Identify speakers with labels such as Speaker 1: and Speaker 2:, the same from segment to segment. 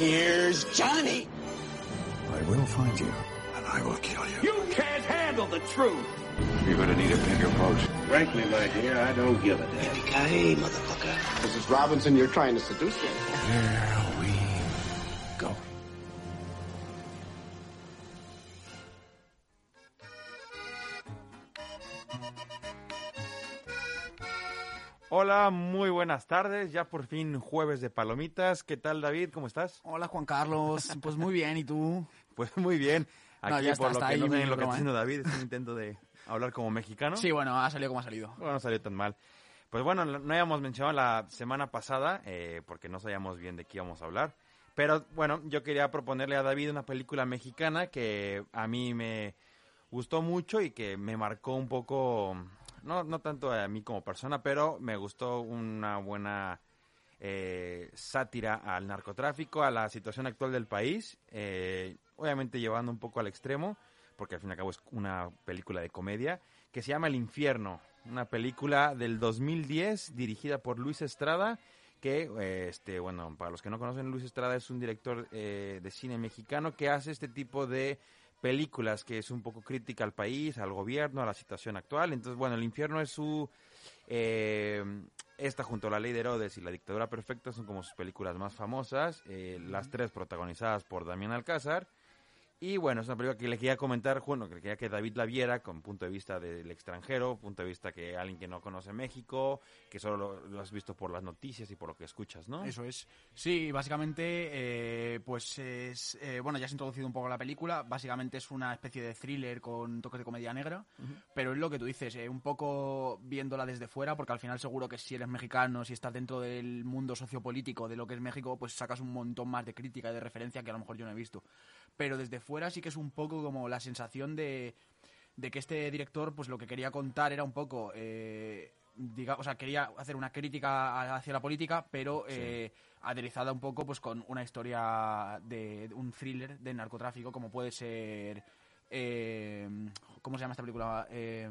Speaker 1: Here's Johnny.
Speaker 2: I will find you, and I will kill you.
Speaker 1: You can't handle the truth.
Speaker 2: You're gonna need a bigger boat.
Speaker 3: Frankly, my dear, I don't give a damn.
Speaker 1: Yippee-ki-yay, motherfucker.
Speaker 4: Mrs. Robinson, you're trying to seduce me.
Speaker 2: Here we go.
Speaker 5: Hola, muy buenas tardes. Ya por fin jueves de palomitas. ¿Qué tal, David? ¿Cómo estás?
Speaker 6: Hola Juan Carlos, pues muy bien, ¿y tú?
Speaker 5: Pues muy bien.
Speaker 6: No,
Speaker 5: Aquí,
Speaker 6: ya está,
Speaker 5: por lo
Speaker 6: está
Speaker 5: que
Speaker 6: ahí
Speaker 5: no saben lo que está
Speaker 6: ¿eh?
Speaker 5: haciendo David, es un intento de hablar como mexicano.
Speaker 6: Sí, bueno, ha salido como ha salido.
Speaker 5: Bueno, no salió tan mal. Pues bueno, no habíamos mencionado la semana pasada, eh, porque no sabíamos bien de qué íbamos a hablar. Pero bueno, yo quería proponerle a David una película mexicana que a mí me gustó mucho y que me marcó un poco, no, no tanto a mí como persona, pero me gustó una buena eh, sátira al narcotráfico, a la situación actual del país, eh, obviamente llevando un poco al extremo, porque al fin y al cabo es una película de comedia, que se llama El Infierno, una película del 2010 dirigida por Luis Estrada, que, eh, este, bueno, para los que no conocen, Luis Estrada es un director eh, de cine mexicano que hace este tipo de películas que es un poco crítica al país, al gobierno, a la situación actual. Entonces, bueno, El Infierno es su... Eh, esta junto a La Ley de Herodes y La Dictadura Perfecta son como sus películas más famosas, eh, las tres protagonizadas por Damián Alcázar. Y bueno, es una película que le quería comentar, bueno, que quería que David la viera con punto de vista del extranjero, punto de vista que alguien que no conoce México, que solo lo, has visto por las noticias y por lo que escuchas, ¿no?
Speaker 6: Eso es. Sí, básicamente, eh, pues es. eh, bueno, ya has introducido un poco la película. Básicamente es una especie de thriller con toques de comedia negra. Pero es lo que tú dices, eh, un poco viéndola desde fuera, porque al final seguro que si eres mexicano, si estás dentro del mundo sociopolítico de lo que es México, pues sacas un montón más de crítica y de referencia que a lo mejor yo no he visto. Pero desde fuera sí que es un poco como la sensación de, de que este director, pues lo que quería contar era un poco. Eh, diga, o sea, quería hacer una crítica hacia la política, pero eh, aderezada un poco pues con una historia de, de un thriller de narcotráfico, como puede ser. Eh, ¿Cómo se llama esta película? Eh,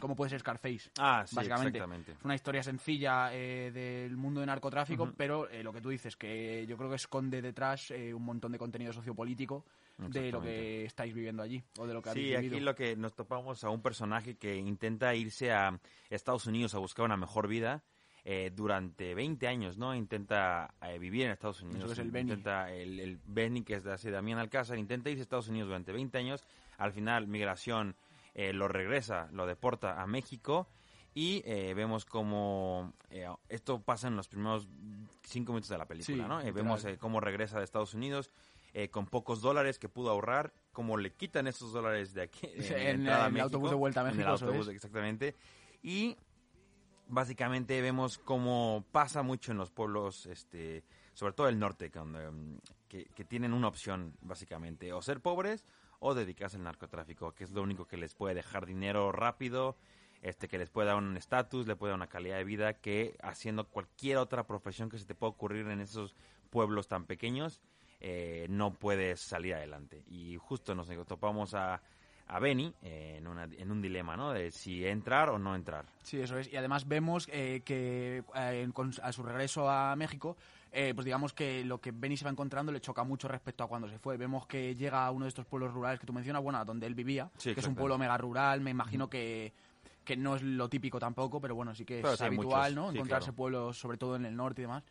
Speaker 6: ¿Cómo puede ser Scarface?
Speaker 5: Ah, sí,
Speaker 6: básicamente.
Speaker 5: exactamente.
Speaker 6: Es una historia sencilla eh, del mundo de narcotráfico, pero eh, lo que tú dices, que yo creo que esconde detrás eh, un montón de contenido sociopolítico de lo que estáis viviendo allí, o de lo que
Speaker 5: Sí,
Speaker 6: habéis
Speaker 5: aquí
Speaker 6: vivido.
Speaker 5: lo que nos topamos a un personaje que intenta irse a Estados Unidos a buscar una mejor vida eh, durante 20 años, ¿no? Intenta eh, vivir en Estados Unidos.
Speaker 6: Eso es el Benny.
Speaker 5: Intenta, el, el Benny, que es de hace Damián Alcázar, intenta irse a Estados Unidos durante 20 años. Al final, migración eh, lo regresa, lo deporta a México. Y eh, vemos cómo eh, esto pasa en los primeros cinco minutos de la película,
Speaker 6: Sí,
Speaker 5: ¿no? Eh,
Speaker 6: literal.
Speaker 5: vemos eh, cómo regresa de Estados Unidos eh, con pocos dólares que pudo ahorrar, cómo le quitan esos dólares de aquí.
Speaker 6: Sí, en el
Speaker 5: México,
Speaker 6: autobús de vuelta a
Speaker 5: en el
Speaker 6: México,
Speaker 5: autobús, exactamente. Y básicamente vemos cómo pasa mucho en los pueblos, este, sobre todo el norte, donde, mm, que, que tienen una opción, básicamente, o ser pobres o dedicarse al narcotráfico, que es lo único que les puede dejar dinero rápido, este, que les puede dar un estatus, le puede dar una calidad de vida que haciendo cualquier otra profesión que se te pueda ocurrir en esos pueblos tan pequeños, eh, no puedes salir adelante. Y justo nos topamos a, a Benny eh, en, una- en un dilema, ¿no? De si entrar o no entrar.
Speaker 6: Sí, eso es. Y además vemos eh, que eh, con- a su regreso a México, eh, pues digamos que lo que Benny se va encontrando le choca mucho respecto a cuando se fue. Vemos que llega a uno de estos pueblos rurales que tú mencionas, bueno, a donde él vivía,
Speaker 5: Sí,
Speaker 6: que es un pueblo mega rural, me imagino que, que no es lo típico tampoco, pero bueno, sí que es
Speaker 5: Pero sí hay
Speaker 6: habitual,
Speaker 5: muchos,
Speaker 6: ¿no?
Speaker 5: sí,
Speaker 6: Encontrarse
Speaker 5: claro.
Speaker 6: pueblos, sobre todo en el norte y demás.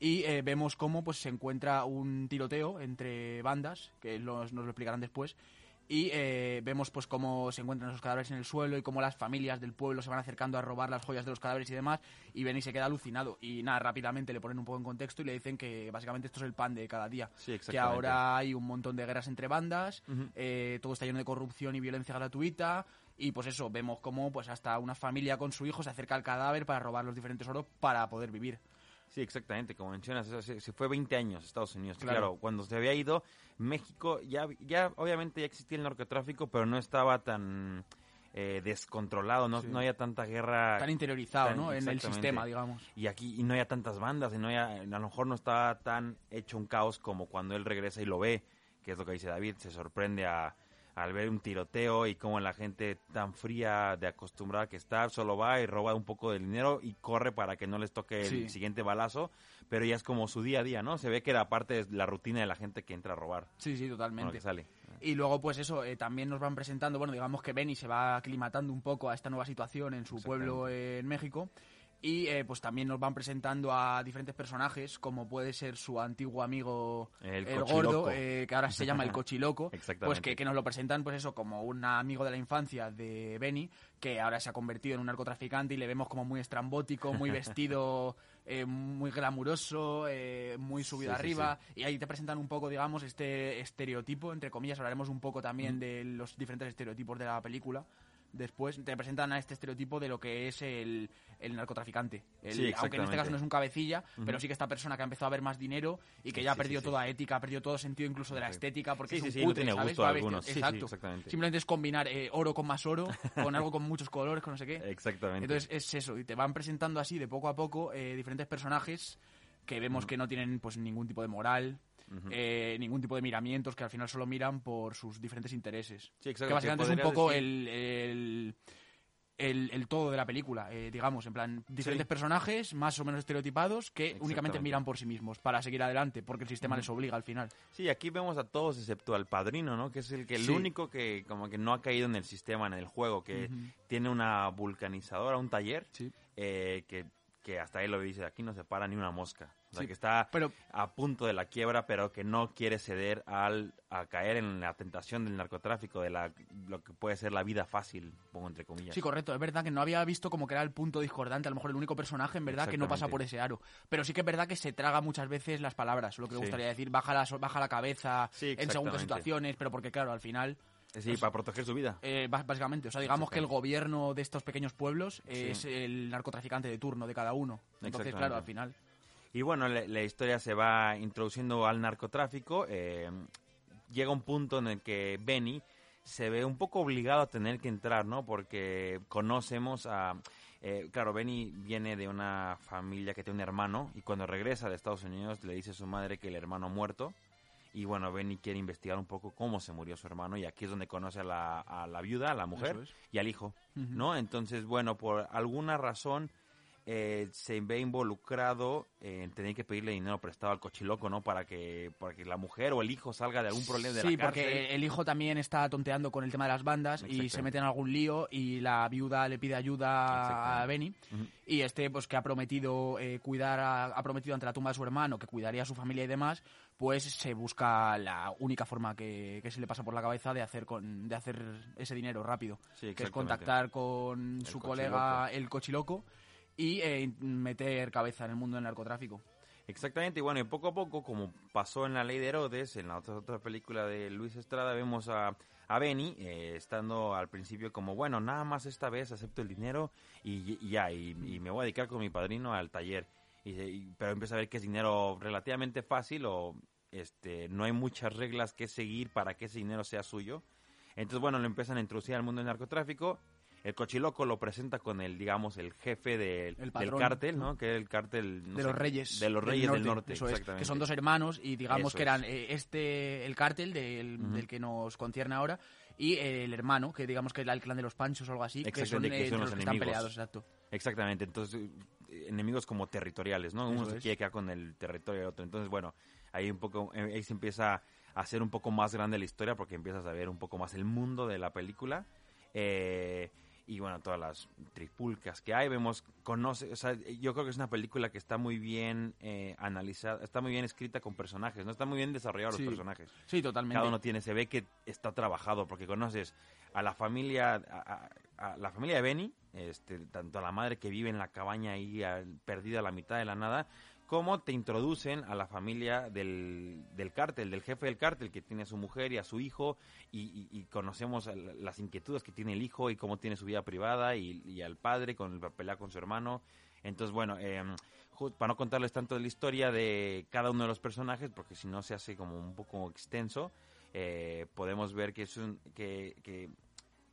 Speaker 6: Y eh, vemos cómo pues se encuentra un tiroteo entre bandas, que los- nos lo explicarán después, y eh, vemos pues cómo se encuentran esos cadáveres en el suelo y cómo las familias del pueblo se van acercando a robar las joyas de los cadáveres y demás y Benny se queda alucinado. Y nada rápidamente le ponen un poco en contexto y le dicen que básicamente esto es el pan de cada día.
Speaker 5: Sí,
Speaker 6: que ahora hay un montón de guerras entre bandas eh, todo está lleno de corrupción y violencia gratuita y pues eso vemos cómo pues hasta una familia con su hijo se acerca al cadáver para robar los diferentes oros para poder vivir
Speaker 5: Sí, exactamente, como mencionas, o sea, se, fue 20 años a Estados Unidos.
Speaker 6: Claro.
Speaker 5: Claro. cuando se había ido, México ya, ya obviamente ya existía el narcotráfico, pero no estaba tan eh, descontrolado, no,
Speaker 6: Sí.
Speaker 5: no había tanta guerra.
Speaker 6: tan interiorizado
Speaker 5: tan-
Speaker 6: ¿no? en el sistema digamos
Speaker 5: Y aquí y no había tantas bandas, y no había- a lo mejor no estaba tan hecho un caos como cuando él regresa y lo ve, que es lo que dice David, se sorprende a, al ver un tiroteo y como la gente tan fría de acostumbrada que está, solo va y roba un poco de dinero y corre para que no les toque el siguiente balazo, pero ya es como su día a día, ¿no? Se ve que era parte de la rutina de la gente que entra a robar,
Speaker 6: Sí, sí,
Speaker 5: bueno,
Speaker 6: totalmente.
Speaker 5: que sale.
Speaker 6: Y luego, pues eso, eh, también nos van presentando, bueno, digamos que Benny se va aclimatando un poco a esta nueva situación en su pueblo en México. Y eh, pues también nos van presentando a diferentes personajes, como puede ser su antiguo amigo
Speaker 5: El
Speaker 6: gordo, eh, que ahora se llama el cochiloco.
Speaker 5: Exactamente.
Speaker 6: Pues que, que nos lo presentan, pues eso, como un amigo de la infancia de Benny, que ahora se ha convertido en un narcotraficante y le vemos como muy estrambótico, muy vestido, eh, muy glamuroso, eh, muy subido
Speaker 5: Sí, sí,
Speaker 6: arriba. Y ahí te presentan un poco, digamos, este estereotipo, entre comillas, hablaremos un poco también de los diferentes estereotipos de la película. Después te presentan a este estereotipo de lo que es el, el narcotraficante. El-
Speaker 5: Sí,
Speaker 6: aunque en este caso no es un cabecilla, pero sí que esta persona que ha empezado a ver más dinero y que ya ha
Speaker 5: Sí,
Speaker 6: perdido
Speaker 5: sí.
Speaker 6: toda ética, ha perdido todo sentido incluso de la estética, porque es un
Speaker 5: no tiene
Speaker 6: ¿sabes?
Speaker 5: gusto
Speaker 6: Va vestido-
Speaker 5: alguno. Sí, sí,
Speaker 6: Exacto.
Speaker 5: exactamente.
Speaker 6: Simplemente es combinar eh, oro con más oro, con algo con muchos colores, con no sé qué.
Speaker 5: Exactamente.
Speaker 6: Entonces es eso, y te van presentando así de poco a poco eh, diferentes personajes que vemos que no tienen pues ningún tipo de moral, eh, ningún tipo de miramientos, que al final solo miran por sus diferentes intereses.
Speaker 5: Sí, exacto,
Speaker 6: Que
Speaker 5: que
Speaker 6: básicamente es un poco
Speaker 5: decir-
Speaker 6: el, el, el- el todo de la película, eh, digamos, en plan, diferentes
Speaker 5: Sí.
Speaker 6: personajes más o menos estereotipados que únicamente miran por sí mismos para seguir adelante, porque el sistema les obliga al final.
Speaker 5: Sí, aquí vemos a todos excepto al padrino, ¿no? Que es el que el único que como que no ha caído en el sistema, en el juego, que tiene una vulcanizadora, un taller,
Speaker 6: Sí.
Speaker 5: eh, que, que hasta él lo dice, aquí no se para ni una mosca. O sea,
Speaker 6: Sí,
Speaker 5: que está
Speaker 6: pero-
Speaker 5: a punto de la quiebra, pero que no quiere ceder al, a caer en la tentación del narcotráfico, de la, lo que puede ser la vida fácil, pongo entre comillas.
Speaker 6: Sí, correcto. Es verdad que no había visto como que era el punto discordante, a lo mejor el único personaje en verdad que no pasa por ese aro. Pero sí que es verdad que se traga muchas veces las palabras, lo que me
Speaker 5: Sí.
Speaker 6: gustaría decir, baja la, baja la cabeza
Speaker 5: Sí,
Speaker 6: en segundas
Speaker 5: exactamente.
Speaker 6: situaciones, pero porque claro, al final,
Speaker 5: Sí, para proteger su vida.
Speaker 6: eh, básicamente, o sea, digamos que el gobierno de estos pequeños pueblos
Speaker 5: Sí.
Speaker 6: es el narcotraficante de turno de cada uno. Entonces, claro, al final...
Speaker 5: Y bueno, la, la historia se va introduciendo al narcotráfico. eh, llega un punto en el que Benny se ve un poco obligado a tener que entrar, ¿no? Porque conocemos a... eh, claro, Benny viene de una familia que tiene un hermano y cuando regresa de Estados Unidos le dice a su madre que el hermano ha muerto. Y bueno, Benny quiere investigar un poco cómo se murió su hermano y aquí es donde conoce a la, a la viuda, a la mujer
Speaker 6: es.
Speaker 5: y al hijo, ¿no? Entonces, bueno, por alguna razón eh, se ve involucrado en tener que pedirle dinero prestado al cochiloco, ¿no? Para que, para que la mujer o el hijo salga de algún problema de
Speaker 6: Sí,
Speaker 5: la cárcel.
Speaker 6: porque el hijo también está tonteando con el tema de las bandas y se mete en algún lío y la viuda le pide ayuda a Benny y este pues que ha prometido eh, cuidar a- ha prometido ante la tumba de su hermano que cuidaría a su familia y demás pues se busca la única forma que, que se le pasa por la cabeza de hacer con de hacer ese dinero rápido
Speaker 5: Sí,
Speaker 6: que es contactar con
Speaker 5: El
Speaker 6: su
Speaker 5: cochiloco.
Speaker 6: colega el cochiloco y eh, meter cabeza en el mundo del narcotráfico
Speaker 5: Exactamente, y bueno, y poco a poco, como pasó en La Ley de Herodes, en la otra, otra película de Luis Estrada, vemos a, a Benny eh, estando al principio como, bueno, nada más esta vez acepto el dinero y, y ya, y, y me voy a dedicar con mi padrino al taller. Y, pero empieza a ver que es dinero relativamente fácil o este no hay muchas reglas que seguir para que ese dinero sea suyo. Entonces, bueno, lo empiezan a introducir al mundo del narcotráfico. El cochiloco lo presenta con el, digamos, el jefe del,
Speaker 6: El
Speaker 5: del cártel, ¿no? Que es el cártel... no
Speaker 6: de
Speaker 5: sé,
Speaker 6: los reyes
Speaker 5: De los reyes del norte,
Speaker 6: eso es,
Speaker 5: exactamente.
Speaker 6: que son dos hermanos y digamos
Speaker 5: Eso
Speaker 6: que eran eh, este el cártel del, del que nos concierne ahora y eh, el hermano que digamos que era el clan de los panchos o algo así que son,
Speaker 5: Exactamente, que
Speaker 6: eh,
Speaker 5: son los
Speaker 6: los que están
Speaker 5: enemigos.
Speaker 6: peleados exacto
Speaker 5: Exactamente, entonces enemigos como territoriales, ¿no? Uno se quiere quedar con el territorio del otro. Entonces, bueno, ahí un poco, ahí se empieza a hacer un poco más grande la historia porque empiezas a ver un poco más el mundo de la película. Eh, y bueno, todas las tripulcas que hay, vemos, conoce, o sea, yo creo que es una película que está muy bien eh, analizada, está muy bien escrita con personajes, ¿no? Está muy bien desarrollados
Speaker 6: Sí.
Speaker 5: los personajes.
Speaker 6: sí totalmente
Speaker 5: Cada uno tiene, se ve que está trabajado porque conoces a la familia, a, a- a la familia de Benny, este, tanto a la madre que vive en la cabaña ahí perdida a la mitad de la nada, como te introducen a la familia del, del cártel, del jefe del cártel que tiene a su mujer y a su hijo y, y- y conocemos las inquietudes que tiene el hijo y cómo tiene su vida privada y, y al padre con la pelea con su hermano. Entonces, bueno, eh, para no contarles tanto de la historia de cada uno de los personajes, porque si no se hace como un poco extenso, eh, podemos ver que es un que, que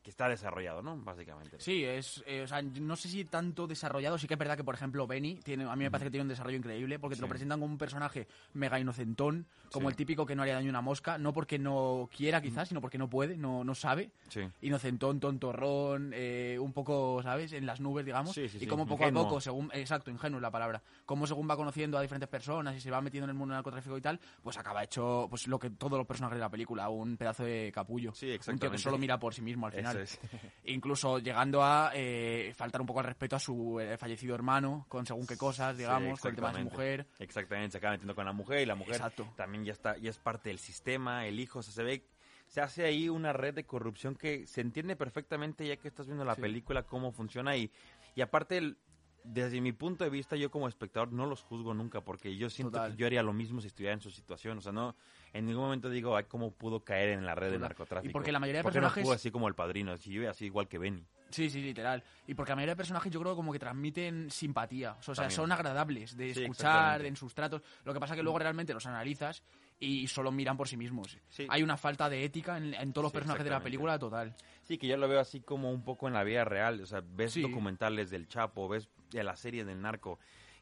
Speaker 5: que está desarrollado, ¿no? Básicamente.
Speaker 6: Sí, es, eh, o sea, no sé si tanto desarrollado, sí que es verdad que, por ejemplo, Benny, tiene, a mí me parece que tiene un desarrollo increíble, porque te lo presentan como un personaje mega inocentón, como
Speaker 5: Sí.
Speaker 6: el típico que no haría daño a una mosca, no porque no quiera quizás, sino porque no puede, no, no sabe.
Speaker 5: Sí.
Speaker 6: Inocentón, tontorrón, eh, un poco, ¿sabes? En las nubes, digamos.
Speaker 5: Sí, sí,
Speaker 6: y como poco
Speaker 5: ingenuo.
Speaker 6: a poco, según, exacto, ingenuo es la palabra, como según va conociendo a diferentes personas y se va metiendo en el mundo del narcotráfico y tal, pues acaba hecho pues lo que todos los personajes de la película, un pedazo de capullo.
Speaker 5: Sí,
Speaker 6: Un tío que
Speaker 5: exactamente.
Speaker 6: solo mira por sí mismo al final.
Speaker 5: Es.
Speaker 6: Incluso llegando a eh, faltar un poco al respeto a su eh, fallecido hermano, con según qué cosas, digamos,
Speaker 5: Sí,
Speaker 6: con el tema de su mujer.
Speaker 5: Exactamente, se acaba metiendo con la mujer y la mujer
Speaker 6: Exacto.
Speaker 5: también ya está, ya es parte del sistema, el hijo, o sea, se ve, se hace ahí una red de corrupción que se entiende perfectamente ya que estás viendo la
Speaker 6: Sí.
Speaker 5: película cómo funciona y, y aparte el- desde mi punto de vista yo como espectador no los juzgo nunca porque yo siento
Speaker 6: Total.
Speaker 5: que yo haría lo mismo si estuviera en su situación, o sea, no en ningún momento digo, ay, cómo pudo caer en la red de
Speaker 6: Total.
Speaker 5: narcotráfico.
Speaker 6: Y porque la mayoría de
Speaker 5: ¿Por qué no
Speaker 6: personajes-
Speaker 5: actúa así como el padrino, si yo así igual que Benny.
Speaker 6: Sí, sí, literal. Y porque la mayoría de personajes yo creo como que transmiten simpatía. O sea,
Speaker 5: También.
Speaker 6: son agradables de
Speaker 5: Sí,
Speaker 6: escuchar, en sus tratos. Lo que pasa que luego realmente los analizas y solo miran por sí mismos.
Speaker 5: Sí.
Speaker 6: Hay una falta de ética en, en todos los
Speaker 5: Sí,
Speaker 6: personajes de la película total.
Speaker 5: Sí, que yo lo veo así como un poco en la vida real. O sea, ves documentales del Chapo, ves de la serie del narco,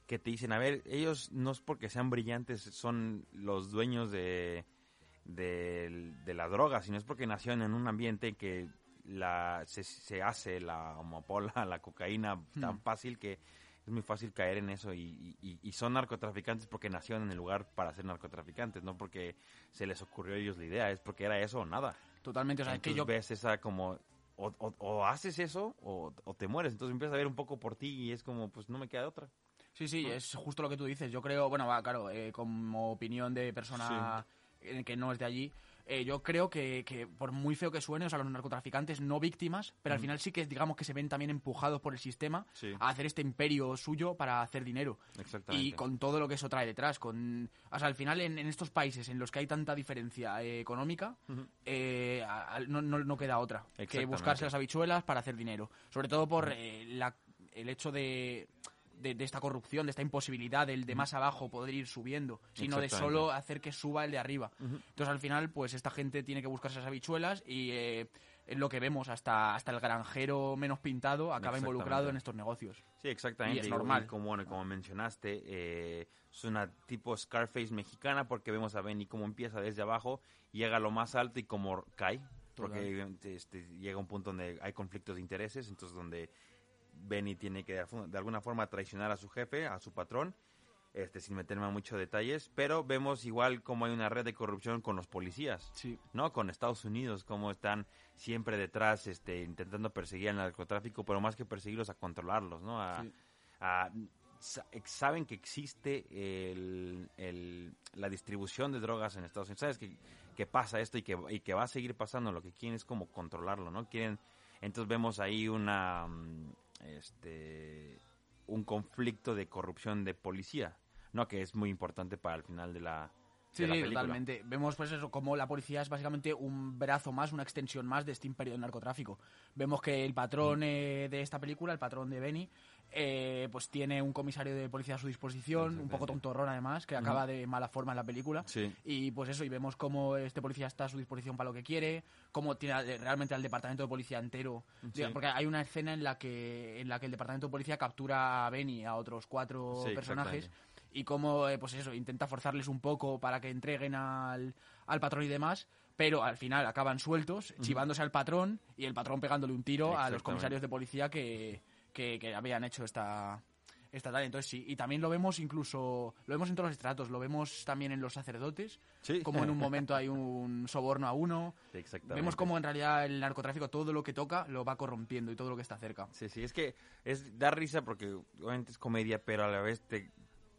Speaker 5: que te dicen, a ver, ellos no es porque sean brillantes, son los dueños de, de, de la droga, sino es porque nacieron en un ambiente que la, se, se hace la amapola, la cocaína tan
Speaker 6: Hmm.
Speaker 5: fácil que es muy fácil caer en eso y, y- y son narcotraficantes porque nacieron en el lugar para ser narcotraficantes, no porque se les ocurrió a ellos la idea, es porque era eso o nada.
Speaker 6: Totalmente. O sea, es que
Speaker 5: Entonces
Speaker 6: yo...
Speaker 5: ves esa como o, o- o haces eso o, o te mueres. Entonces empiezas a ver un poco por ti y es como, pues no me queda de otra.
Speaker 6: Sí, sí, es justo lo que tú dices. Yo creo, bueno, va, claro, eh, como opinión de persona eh, que no es de allí, eh, yo creo que, que por muy feo que suene, o sea, los narcotraficantes no víctimas, pero al final sí que digamos que se ven también empujados por el sistema
Speaker 5: Sí.
Speaker 6: a hacer este imperio suyo para hacer dinero.
Speaker 5: Exactamente.
Speaker 6: Y con todo lo que eso trae detrás. Con, o sea, al final en, en estos países en los que hay tanta diferencia eh, económica, eh, a- a- no, no- no queda otra que buscarse las habichuelas para hacer dinero. Sobre todo por eh, la- el hecho de, de, de esta corrupción, de esta imposibilidad del de más abajo poder ir subiendo, sino de solo hacer que suba el de arriba. Entonces al final, pues esta gente tiene que buscarse las habichuelas y eh, es lo que vemos, hasta, hasta el granjero menos pintado acaba involucrado en estos negocios.
Speaker 5: Sí, exactamente.
Speaker 6: Y es normal.
Speaker 5: y como, bueno, como mencionaste, eh, es una tipo Scarface mexicana porque vemos a Benny cómo empieza desde abajo, llega a lo más alto y como cae. Porque este, llega un punto donde hay conflictos de intereses, entonces donde Benny tiene que de, alguna forma traicionar a su jefe, a su patrón, este, sin meterme a muchos detalles, pero vemos igual como hay una red de corrupción con los policías.
Speaker 6: Sí.
Speaker 5: ¿no? Con Estados Unidos, cómo están siempre detrás, este, intentando perseguir al narcotráfico, pero más que perseguirlos, a controlarlos, ¿no? A,
Speaker 6: Sí.
Speaker 5: a- sa- saben que existe el- el- la distribución de drogas en Estados Unidos. Sabes que, que pasa esto y que, y que va a seguir pasando. Lo que quieren es como controlarlo, ¿no? Quieren, entonces vemos ahí una, mm, este, un conflicto de corrupción de policía, ¿no? Que es muy importante para el final de la,
Speaker 6: Sí,
Speaker 5: de la
Speaker 6: sí,
Speaker 5: película.
Speaker 6: totalmente. Vemos pues eso, como la policía es básicamente un brazo más, una extensión más de este imperio del narcotráfico. Vemos que el
Speaker 5: Mm.
Speaker 6: patrón eh, de esta película, el patrón de Benny, eh, pues tiene un comisario de policía a su disposición, un poco tontorrón además, que acaba de mala forma en la película.
Speaker 5: Sí.
Speaker 6: Y pues eso, y vemos cómo este policía está a su disposición para lo que quiere, cómo tiene al- realmente al departamento de policía entero.
Speaker 5: Sí.
Speaker 6: Porque hay una escena en la que en la que el departamento de policía captura a Benny a otros cuatro
Speaker 5: Sí,
Speaker 6: personajes. Y cómo, eh, pues eso, intenta forzarles un poco para que entreguen al, al patrón y demás, pero al final acaban sueltos, chivándose al patrón y el patrón pegándole un tiro a los comisarios de policía que, que, que habían hecho esta, esta tal. Entonces sí, y también lo vemos incluso, lo vemos en todos los estratos, lo vemos también en los sacerdotes,
Speaker 5: Sí.
Speaker 6: como en un momento hay un soborno a uno.
Speaker 5: Exactamente.
Speaker 6: Vemos cómo en realidad el narcotráfico todo lo que toca lo va corrompiendo y todo lo que está cerca.
Speaker 5: Sí, sí, es que es da risa porque obviamente es comedia, pero a la vez te,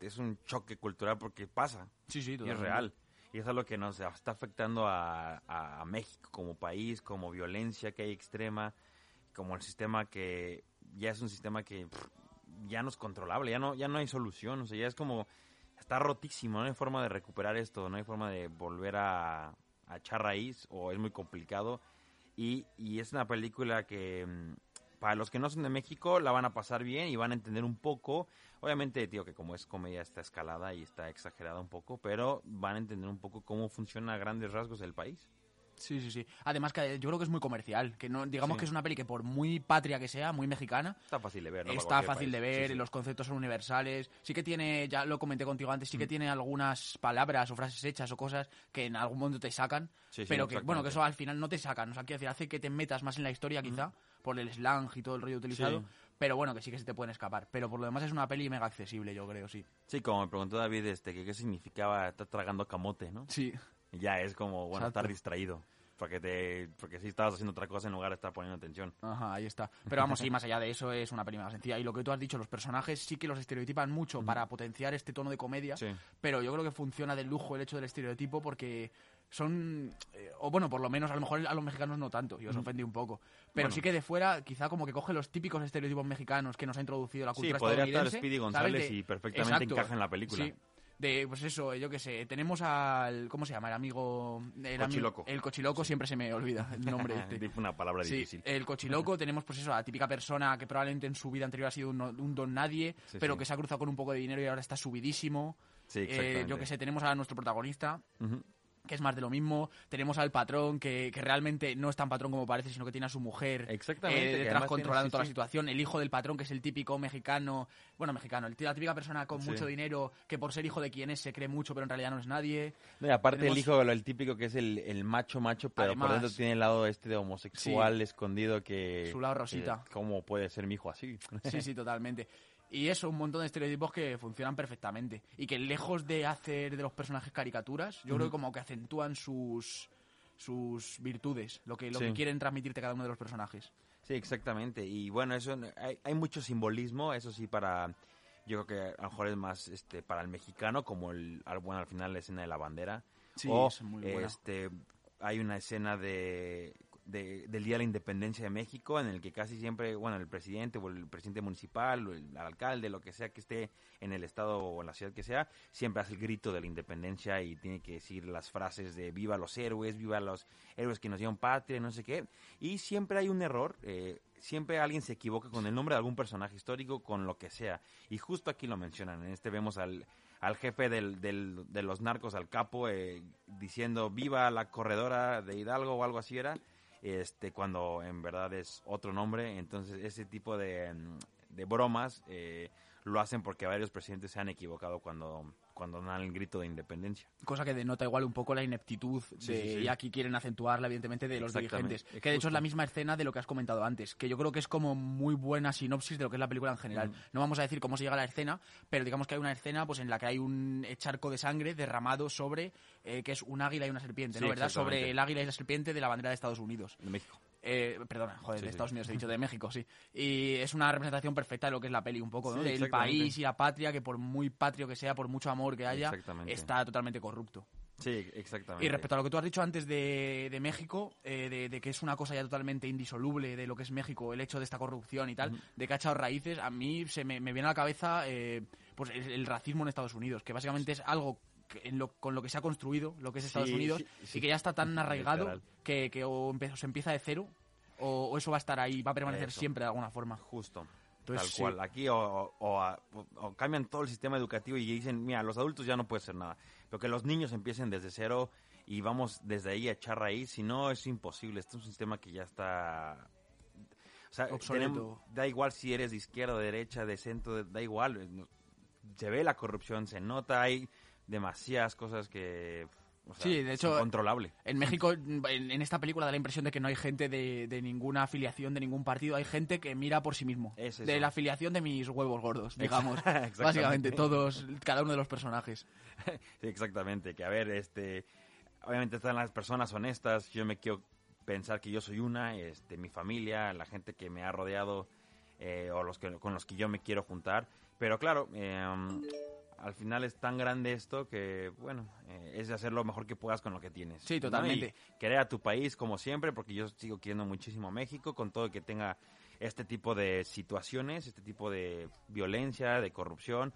Speaker 5: es un choque cultural porque pasa
Speaker 6: Sí, sí,
Speaker 5: y es
Speaker 6: totalmente.
Speaker 5: real. Y es algo que nos está afectando a, a- a México como país, como violencia que hay extrema, como el sistema que ya es un sistema que pff, ya no es controlable, ya no, ya no hay solución, o sea, ya es como, está rotísimo, no hay forma de recuperar esto, no hay forma de volver a, a echar raíz o es muy complicado. Y, y es una película que mm, para los que no son de México la van a pasar bien y van a entender un poco. Obviamente, tío, que como es comedia está escalada y está exagerada un poco, pero van a entender un poco cómo funciona a grandes rasgos el país.
Speaker 6: Sí, sí, sí. Además que yo creo que es muy comercial, que no digamos
Speaker 5: Sí.
Speaker 6: que es una peli que por muy patria que sea, muy mexicana,
Speaker 5: Está fácil de ver, ¿no?
Speaker 6: Está fácil de ver,
Speaker 5: Sí, sí.
Speaker 6: los conceptos son universales. Sí que tiene, ya lo comenté contigo antes, sí
Speaker 5: Mm.
Speaker 6: que tiene algunas palabras o frases hechas o cosas que en algún momento te sacan,
Speaker 5: Sí, sí,
Speaker 6: pero que bueno, que eso al final no te sacan, o sea, quiero decir, hace que te metas más en la historia quizá por el slang y todo el rollo utilizado, pero bueno, que sí que se te pueden escapar, pero por lo demás es una peli mega accesible, yo creo, sí.
Speaker 5: Sí, como me preguntó David, este, que qué significaba estar tragando camote, ¿no?
Speaker 6: Sí.
Speaker 5: Ya es como, bueno,
Speaker 6: Exacto.
Speaker 5: estar distraído. Porque te, porque si estabas haciendo otra cosa en lugar de estar poniendo atención.
Speaker 6: Ajá, ahí está. Pero vamos, sí, más allá de eso es una más sencilla. Y lo que tú has dicho, los personajes sí que los estereotipan mucho para potenciar este tono de comedia.
Speaker 5: Sí.
Speaker 6: Pero yo creo que funciona de lujo el hecho del estereotipo porque son... eh, o bueno, por lo menos a lo mejor a los mexicanos no tanto, y os ofendí un poco. Pero
Speaker 5: Bueno.
Speaker 6: sí que de fuera quizá como que coge los típicos estereotipos mexicanos que nos ha introducido la
Speaker 5: Sí,
Speaker 6: cultura
Speaker 5: podría estar Speedy. González y perfectamente encaja en la película.
Speaker 6: Sí. De, pues eso, yo qué sé, tenemos al... ¿Cómo se llama? El amigo... El ami-
Speaker 5: Cochiloco.
Speaker 6: El cochiloco, siempre se me olvida el nombre este.
Speaker 5: Una palabra
Speaker 6: Sí,
Speaker 5: difícil.
Speaker 6: el cochiloco tenemos pues eso, la típica persona que probablemente en su vida anterior ha sido un, un don nadie,
Speaker 5: Sí,
Speaker 6: pero que se ha cruzado con un poco de dinero y ahora está subidísimo.
Speaker 5: Sí,
Speaker 6: Eh, yo que sé, tenemos a nuestro protagonista,
Speaker 5: Ujú.
Speaker 6: Que es más de lo mismo. Tenemos al patrón, que, que realmente no es tan patrón como parece, sino que tiene a su mujer
Speaker 5: Exactamente,
Speaker 6: eh, detrás controlando
Speaker 5: tiene- sí,
Speaker 6: toda la situación. El hijo del patrón, que es el típico mexicano, bueno, mexicano, el- la típica persona con
Speaker 5: Sí.
Speaker 6: mucho dinero, que por ser hijo de quien es se cree mucho, pero en realidad no es nadie.
Speaker 5: No, y aparte
Speaker 6: Tenemos-
Speaker 5: el hijo, el típico que es el, el macho macho, pero por dentro tiene el lado este de homosexual escondido que...
Speaker 6: Su lado rosita.
Speaker 5: ¿Cómo puede ser mi hijo así?
Speaker 6: Sí, sí, totalmente. Y eso, un montón de estereotipos que funcionan perfectamente. Y que lejos de hacer de los personajes caricaturas, yo creo que como que acentúan sus sus virtudes, lo que, lo
Speaker 5: Sí.
Speaker 6: que quieren transmitirte cada uno de los personajes.
Speaker 5: Sí, exactamente. Y bueno, eso hay, hay mucho simbolismo, eso sí, para yo creo que a lo mejor es más este para el mexicano, como el al- bueno al final la escena de la bandera.
Speaker 6: Sí,
Speaker 5: o
Speaker 6: es muy buena.
Speaker 5: este hay una escena de, de- del día de la Independencia de México en el que casi siempre, bueno, el presidente o el presidente municipal o el alcalde, lo que sea que esté en el estado o en la ciudad que sea, siempre hace el grito de la independencia y tiene que decir las frases de viva los héroes, viva los héroes que nos dieron patria, no sé qué. Y siempre hay un error, eh, siempre alguien se equivoca con el nombre de algún personaje histórico, con lo que sea. Y justo aquí lo mencionan, en este vemos al, al jefe del, del- de los narcos, al capo, eh, diciendo viva la corredora de Hidalgo o algo así era, este cuando en verdad es otro nombre. Entonces ese tipo de, mm, de bromas eh, lo hacen porque varios presidentes se han equivocado cuando, cuando dan el grito de independencia.
Speaker 6: Cosa que denota igual un poco la ineptitud de,
Speaker 5: Sí, sí, sí.
Speaker 6: y aquí quieren acentuarla evidentemente de los dirigentes. Que de hecho es la misma escena de lo que has comentado antes, que yo creo que es como muy buena sinopsis de lo que es la película en general. No vamos a decir cómo se llega a la escena, pero digamos que hay una escena pues en la que hay un charco de sangre derramado sobre eh, que es un águila y una serpiente, ¿no? ¿Verdad? Sobre el águila y la serpiente de la bandera de Estados Unidos.
Speaker 5: De México.
Speaker 6: Eh, perdona, joder,
Speaker 5: Sí,
Speaker 6: de. Estados Unidos he dicho, de México, sí. Y es una representación perfecta de lo que es la peli, un poco, ¿no? Del país y la patria, que por muy patrio que sea, por mucho amor que haya, está totalmente corrupto.
Speaker 5: Sí, exactamente.
Speaker 6: Y respecto a lo que tú has dicho antes de, de México, eh, de, de que es una cosa ya totalmente indisoluble de lo que es México, el hecho de esta corrupción y tal, de que ha echado raíces, a mí se me, me viene a la cabeza eh, pues el, el racismo en Estados Unidos, que básicamente es algo en lo, con lo que se ha construido lo que es Estados
Speaker 5: Sí,
Speaker 6: Unidos
Speaker 5: sí,
Speaker 6: y que ya está tan arraigado que, que o, empe- o se empieza de cero o, o eso va a estar ahí, va a permanecer
Speaker 5: Eso.
Speaker 6: siempre de alguna forma.
Speaker 5: Justo.
Speaker 6: Entonces,
Speaker 5: tal cual. Aquí o, o- cambian todo el sistema educativo y dicen, mira, los adultos ya no puede ser nada. Pero que los niños empiecen desde cero y vamos desde ahí a echar raíz. Si no, es imposible. Este es un sistema que ya está... O sea, tenemos- da igual si eres de izquierda, de derecha, de centro, da igual. Se ve la corrupción, se nota, hay demasiadas cosas que... o sea,
Speaker 6: Sí, de hecho,
Speaker 5: incontrolable.
Speaker 6: En México, en, en esta película da la impresión de que no hay gente de, de ninguna afiliación, de ningún partido. Hay gente que mira por sí mismo.
Speaker 5: Es
Speaker 6: de la afiliación de mis huevos gordos, digamos. Básicamente, todos, cada uno de los personajes.
Speaker 5: Sí, exactamente. Que a ver, este, obviamente están las personas honestas. Yo me quiero pensar que yo soy una, este, mi familia, la gente que me ha rodeado eh, o los que, con los que yo me quiero juntar. Pero claro, eh, al final es tan grande esto que, bueno, eh, es de hacer lo mejor que puedas con lo que tienes.
Speaker 6: Sí,
Speaker 5: ¿no?
Speaker 6: totalmente.
Speaker 5: Y querer a tu país como siempre, porque yo sigo queriendo muchísimo a México, con todo que tenga este tipo de situaciones, este tipo de violencia, de corrupción.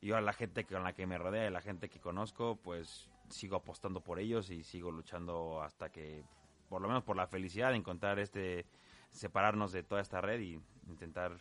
Speaker 5: Y yo a la gente con la que me rodea y la gente que conozco, pues sigo apostando por ellos y sigo luchando hasta que, por lo menos por la felicidad de encontrar este, separarnos de toda esta red y intentar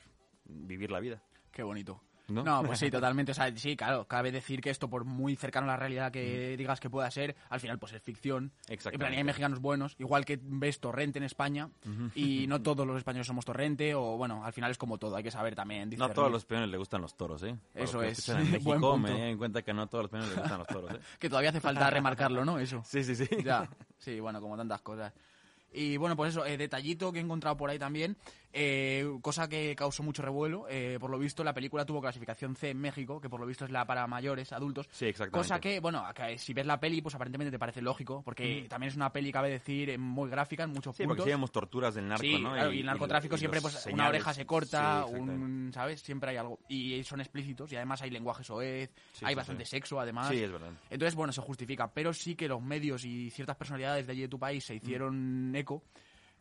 Speaker 5: vivir la vida.
Speaker 6: Qué bonito.
Speaker 5: ¿No?
Speaker 6: No, pues sí, totalmente. O sea, sí, claro, cabe decir que esto, por muy cercano a la realidad que digas que pueda ser, al final pues es ficción.
Speaker 5: Exactamente.
Speaker 6: En plan, hay mexicanos buenos, igual que ves Torrente en España, y no todos los españoles somos Torrente, o bueno, al final es como todo, hay que saber también.
Speaker 5: No a todos los peones les gustan los toros, ¿eh? Para
Speaker 6: Eso es.
Speaker 5: En
Speaker 6: Buen
Speaker 5: México
Speaker 6: punto.
Speaker 5: me di en cuenta que no a todos los peones les gustan los toros, ¿eh?
Speaker 6: Que todavía hace falta remarcarlo, ¿no? Eso.
Speaker 5: Sí, sí, sí.
Speaker 6: Ya, sí, bueno, como tantas cosas. Y bueno, pues eso, eh, detallito que he encontrado por ahí también, eh, cosa que causó mucho revuelo. eh, por lo visto, la película tuvo clasificación C en México, que por lo visto es la para mayores, adultos.
Speaker 5: Sí, exactamente.
Speaker 6: Cosa que, bueno, que si ves la peli, pues aparentemente te parece lógico, porque también es una peli, cabe decir, eh, muy gráfica en muchos
Speaker 5: Sí, porque
Speaker 6: puntos.
Speaker 5: sí vemos torturas del narco,
Speaker 6: Sí,
Speaker 5: ¿no?
Speaker 6: claro, y, el narcotráfico
Speaker 5: y
Speaker 6: siempre, pues,
Speaker 5: señales.
Speaker 6: una oreja se corta,
Speaker 5: Sí,
Speaker 6: un, ¿sabes? Siempre hay algo. Y son explícitos, y además hay lenguaje soez, hay bastante sexo, además.
Speaker 5: Sí, es verdad.
Speaker 6: Entonces, bueno, se justifica, pero sí que los medios y ciertas personalidades de allí de tu país se hicieron eco.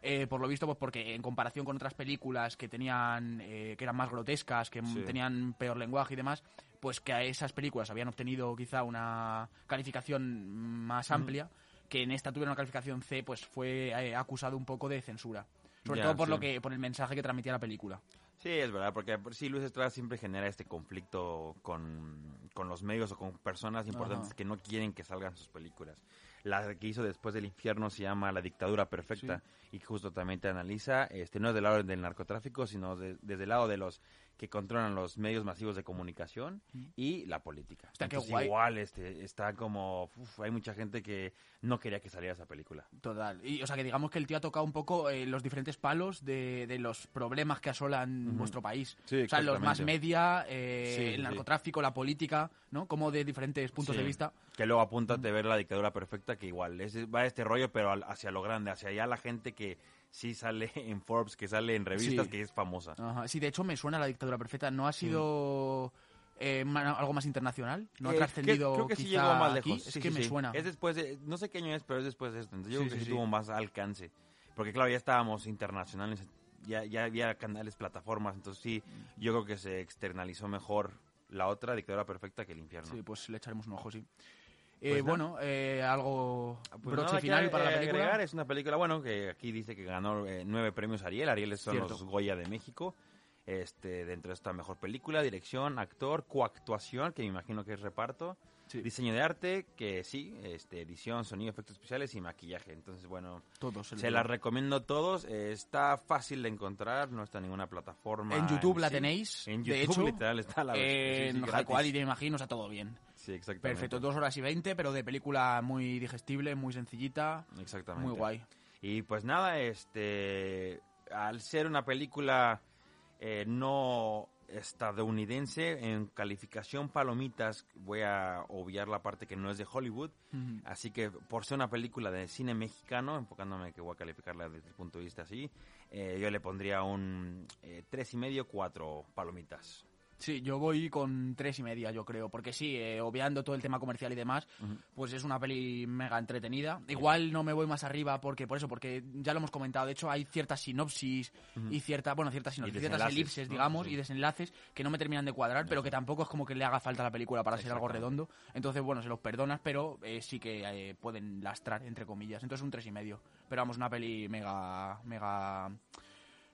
Speaker 6: Eh, por lo visto, pues porque en comparación con otras películas que tenían, eh, que eran más grotescas, que
Speaker 5: Sí.
Speaker 6: tenían peor lenguaje y demás, pues que a esas películas habían obtenido quizá una calificación más amplia, que en esta tuvieron una calificación C, pues fue eh, acusado un poco de censura. Sobre
Speaker 5: Ya,
Speaker 6: todo por
Speaker 5: sí.
Speaker 6: lo que, por el mensaje que transmitía la película.
Speaker 5: Sí, es verdad, porque por sí Luis Estrada siempre genera este conflicto con, con los medios o con personas importantes
Speaker 6: Ajá.
Speaker 5: que no quieren que salgan sus películas. La que hizo después del infierno se llama La dictadura perfecta. Y justo también te analiza, este no del lado del narcotráfico, sino de- desde el lado de los que controlan los medios masivos de comunicación y la política.
Speaker 6: Está,
Speaker 5: Entonces,
Speaker 6: guay.
Speaker 5: igual este, está como, uf, hay mucha gente que no quería que saliera esa película.
Speaker 6: Total. Y, o sea, que digamos que el tío ha tocado un poco eh, los diferentes palos de, de los problemas que asolan nuestro país.
Speaker 5: Sí,
Speaker 6: o sea, los más media, eh,
Speaker 5: Sí,
Speaker 6: el
Speaker 5: sí.
Speaker 6: narcotráfico, la política, ¿no? Como de diferentes puntos
Speaker 5: Sí.
Speaker 6: de vista.
Speaker 5: Que luego apúntate a ver la dictadura perfecta, que igual es, va este rollo, pero al- hacia lo grande, hacia allá la gente que sí sale en Forbes, que sale en revistas,
Speaker 6: Sí.
Speaker 5: que es famosa.
Speaker 6: Ajá. Sí, de hecho me suena la dictadura perfecta. ¿No ha sido eh, algo más internacional? ¿No ha
Speaker 5: Eh,
Speaker 6: trascendido
Speaker 5: Creo que sí llegó más
Speaker 6: aquí?
Speaker 5: lejos.
Speaker 6: Es
Speaker 5: sí,
Speaker 6: que
Speaker 5: sí,
Speaker 6: me
Speaker 5: sí.
Speaker 6: suena.
Speaker 5: Es después de, no sé qué año es, pero es después de esto. Entonces, yo creo que
Speaker 6: sí.
Speaker 5: tuvo más alcance. Porque claro, ya estábamos internacionales, ya, ya había canales, plataformas, entonces sí, yo creo que se externalizó mejor la otra dictadura perfecta que el infierno.
Speaker 6: Sí, pues le echaremos un ojo, sí.
Speaker 5: Pues
Speaker 6: Eh, bueno, eh, algo
Speaker 5: Pues
Speaker 6: broche
Speaker 5: nada que
Speaker 6: final para la película.
Speaker 5: agregar, es una película, bueno, que aquí dice que ganó eh, nueve premios Ariel. Ariel son
Speaker 6: Cierto.
Speaker 5: los Goya de México. Este, dentro de esta mejor película, dirección, actor, coactuación, que me imagino que es reparto,
Speaker 6: Sí.
Speaker 5: diseño de arte, que sí, este, edición, sonido, efectos especiales y maquillaje. Entonces, bueno,
Speaker 6: Todos.
Speaker 5: se las recomiendo a todos. está fácil de encontrar, no está en ninguna plataforma.
Speaker 6: En YouTube la
Speaker 5: sí.
Speaker 6: tenéis.
Speaker 5: En
Speaker 6: de
Speaker 5: YouTube
Speaker 6: hecho,
Speaker 5: literal está la
Speaker 6: en
Speaker 5: sí,
Speaker 6: imagino, está todo bien.
Speaker 5: Sí, exactamente.
Speaker 6: Perfecto, dos horas y veinte, pero de película muy digestible, muy sencillita,
Speaker 5: Exactamente.
Speaker 6: muy guay.
Speaker 5: Y pues nada, este, al ser una película eh, no estadounidense, en calificación palomitas, voy a obviar la parte que no es de Hollywood, así que por ser una película de cine mexicano, enfocándome que voy a calificarla desde el punto de vista así, eh, yo le pondría un eh, tres y medio, cuatro palomitas.
Speaker 6: Sí, yo voy con tres y media, yo creo, porque sí, eh, obviando todo el tema comercial y demás, pues es una peli mega entretenida. Igual no me voy más arriba porque por eso, porque ya lo hemos comentado. De hecho, hay ciertas sinopsis y cierta, bueno, ciertas sinopsis, ciertas elipses,
Speaker 5: ¿no?
Speaker 6: digamos,
Speaker 5: Sí.
Speaker 6: y desenlaces que no me terminan de cuadrar, pero que tampoco es como que le haga falta a la película para ser algo redondo. Entonces, bueno, se los perdonas, pero eh, sí que eh, pueden lastrar entre comillas. Entonces, un tres y medio. Pero vamos, una peli mega, mega,